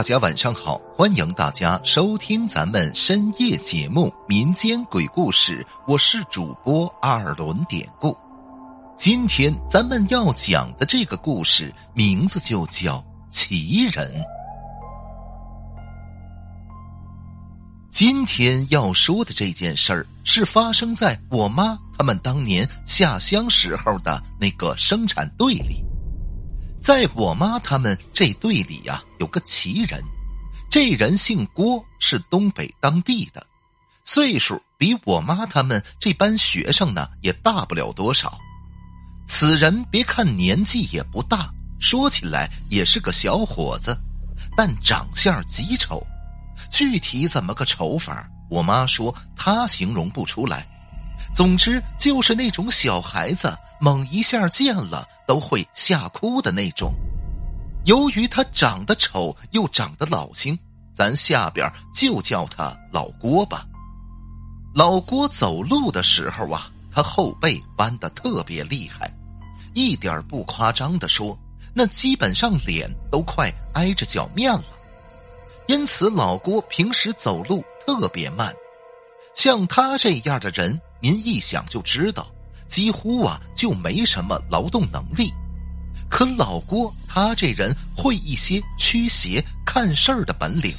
大家晚上好，欢迎大家收听咱们深夜节目《民间鬼故事》，我是主播二轮典故。今天咱们要讲的这个故事名字就叫《奇人》。今天要说的这件事儿是发生在我妈他们当年下乡时候的那个生产队里。在我妈他们这队里呀，有个奇人，这人姓郭，是东北当地的，岁数比我妈他们这班学生呢也大不了多少。此人别看年纪也不大，说起来也是个小伙子，但长相极丑，具体怎么个丑法，我妈说她形容不出来。总之就是那种小孩子猛一下见了都会吓哭的那种。由于他长得丑又长得老星，咱下边就叫他老郭吧。老郭走路的时候啊，他后背弯的特别厉害，一点不夸张的说，那基本上脸都快挨着脚面了。因此，老郭平时走路特别慢。像他这样的人。您一想就知道，几乎啊就没什么劳动能力。可老郭他这人会一些驱邪看事儿的本领，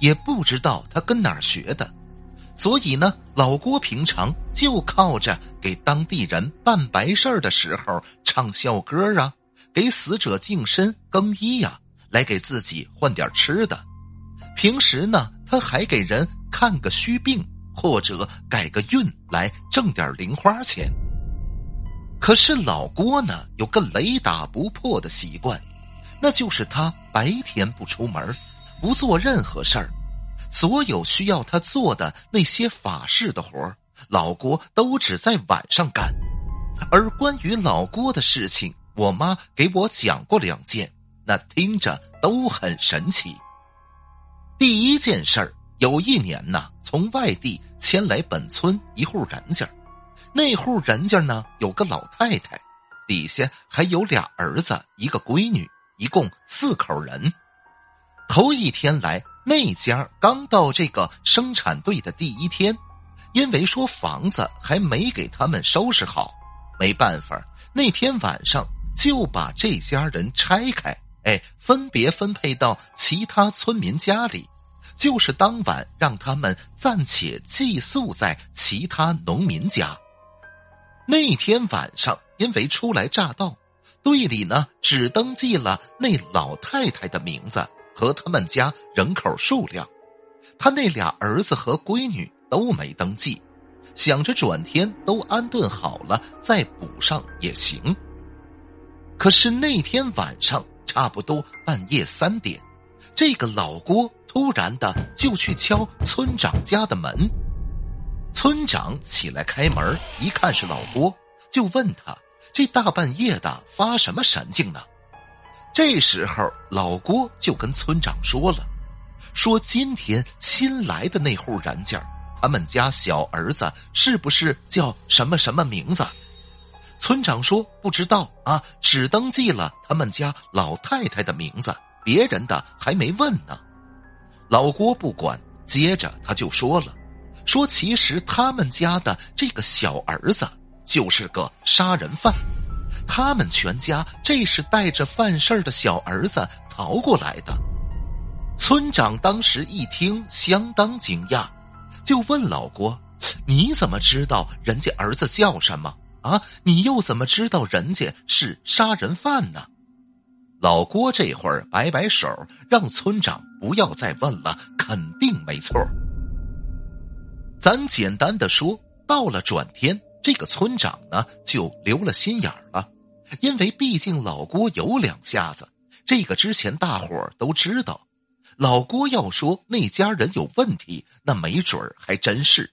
也不知道他跟哪儿学的。所以呢，老郭平常就靠着给当地人办白事儿的时候唱校歌啊，给死者净身更衣呀，来给自己换点吃的。平时呢，他还给人看个虚病。或者改个运来挣点零花钱。可是老郭呢，有个雷打不破的习惯，那就是他白天不出门，不做任何事儿，所有需要他做的那些法事的活老郭都只在晚上干。而关于老郭的事情，我妈给我讲过两件，那听着都很神奇。第一件事儿。有一年呢，从外地迁来本村一户人家，那户人家呢有个老太太，底下还有俩儿子一个闺女，一共四口人。头一天来，那家刚到这个生产队的第一天，因为说房子还没给他们收拾好，没办法，那天晚上就把这家人拆开，哎，分别分配到其他村民家里。就是当晚让他们暂且寄宿在其他农民家。那天晚上，因为初来乍到，队里呢只登记了那老太太的名字和他们家人口数量，他那俩儿子和闺女都没登记，想着转天都安顿好了再补上也行。可是那天晚上差不多半夜三点，这个老郭。突然的就去敲村长家的门，村长起来开门，一看是老郭，就问他：“这大半夜的发什么神经呢？”这时候老郭就跟村长说了：“说今天新来的那户人家，他们家小儿子是不是叫什么什么名字？”村长说：“不知道啊，只登记了他们家老太太的名字，别人的还没问呢。”老郭不管，接着他就说了：“说其实他们家的这个小儿子就是个杀人犯，他们全家这是带着犯事儿的小儿子逃过来的。”村长当时一听，相当惊讶，就问老郭：“你怎么知道人家儿子叫什么啊？你又怎么知道人家是杀人犯呢？”老郭这会儿摆摆手，让村长不要再问了，肯定没错。咱简单的说，到了转天，这个村长呢就留了心眼了，因为毕竟老郭有两下子，这个之前大伙都知道。老郭要说那家人有问题，那没准还真是。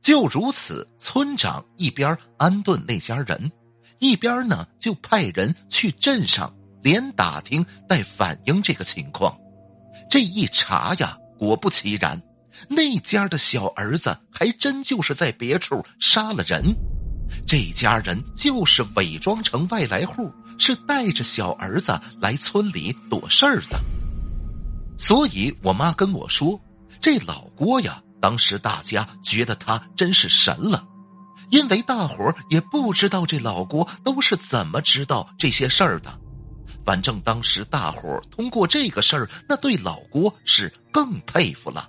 就如此，村长一边安顿那家人，一边呢就派人去镇上。连打听带反映这个情况，这一查呀，果不其然，那家的小儿子还真就是在别处杀了人。这家人就是伪装成外来户，是带着小儿子来村里躲事儿的。所以我妈跟我说，这老郭呀，当时大家觉得他真是神了，因为大伙儿也不知道这老郭都是怎么知道这些事儿的。反正当时大伙儿通过这个事儿，那对老郭是更佩服了。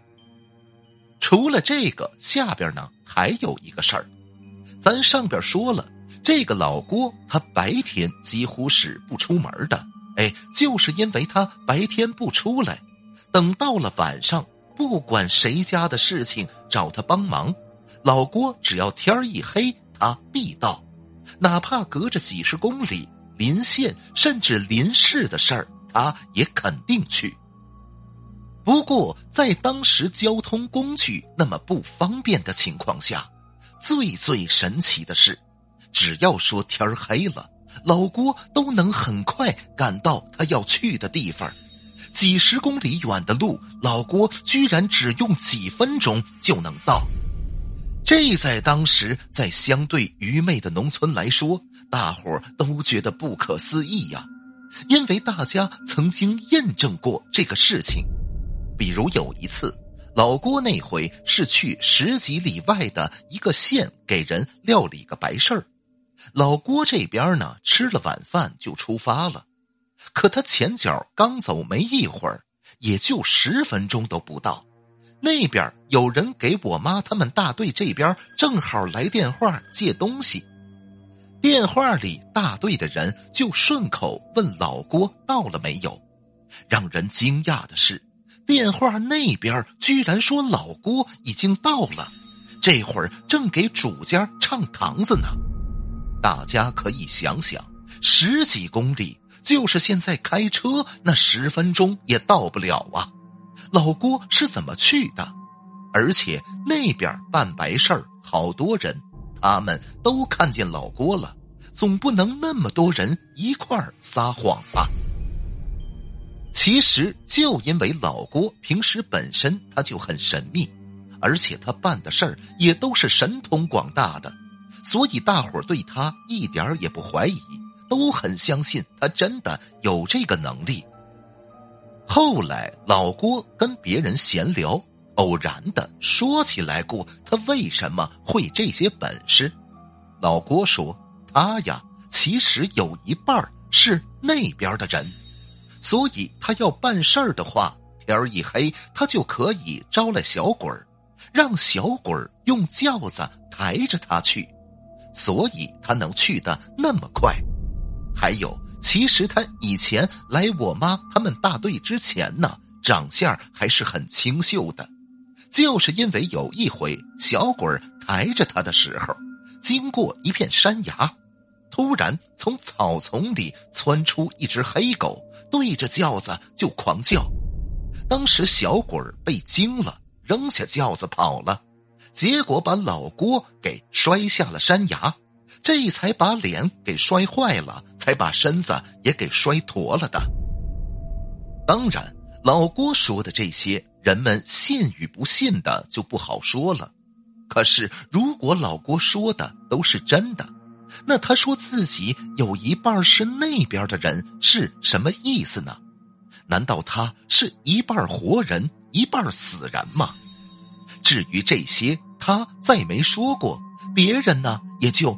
除了这个，下边呢还有一个事儿，咱上边说了，这个老郭他白天几乎是不出门的，哎，就是因为他白天不出来，等到了晚上，不管谁家的事情找他帮忙，老郭只要天一黑，他必到，哪怕隔着几十公里。临县甚至临市的事儿，他也肯定去。不过，在当时交通工具那么不方便的情况下，最最神奇的是，只要说天黑了，老郭都能很快赶到他要去的地方。几十公里远的路，老郭居然只用几分钟就能到。这在当时，在相对愚昧的农村来说，大伙儿都觉得不可思议呀，因为大家曾经验证过这个事情。比如有一次，老郭那回是去十几里外的一个县给人料理个白事儿，老郭这边呢吃了晚饭就出发了，可他前脚刚走没一会儿，也就十分钟都不到。那边有人给我妈他们大队这边正好来电话借东西，电话里大队的人就顺口问老郭到了没有。让人惊讶的是，电话那边居然说老郭已经到了，这会儿正给主家唱堂子呢。大家可以想想，十几公里，就是现在开车那十分钟也到不了啊。老郭是怎么去的？而且那边办白事儿，好多人，他们都看见老郭了，总不能那么多人一块儿撒谎吧？其实就因为老郭平时本身他就很神秘，而且他办的事儿也都是神通广大的，所以大伙儿对他一点也不怀疑，都很相信他真的有这个能力。后来，老郭跟别人闲聊，偶然的说起来过他为什么会这些本事。老郭说：“他呀，其实有一半是那边的人，所以他要办事儿的话，天一黑，他就可以招来小鬼儿，让小鬼儿用轿子抬着他去，所以他能去的那么快。还有。”其实他以前来我妈他们大队之前呢，长相还是很清秀的，就是因为有一回小鬼抬着他的时候，经过一片山崖，突然从草丛里窜出一只黑狗，对着轿子就狂叫，当时小鬼被惊了，扔下轿子跑了，结果把老郭给摔下了山崖。这才把脸给摔坏了，才把身子也给摔驼了的。当然，老郭说的这些，人们信与不信的就不好说了。可是，如果老郭说的都是真的，那他说自己有一半是那边的人是什么意思呢？难道他是一半活人，一半死人吗？至于这些，他再没说过，别人呢也就。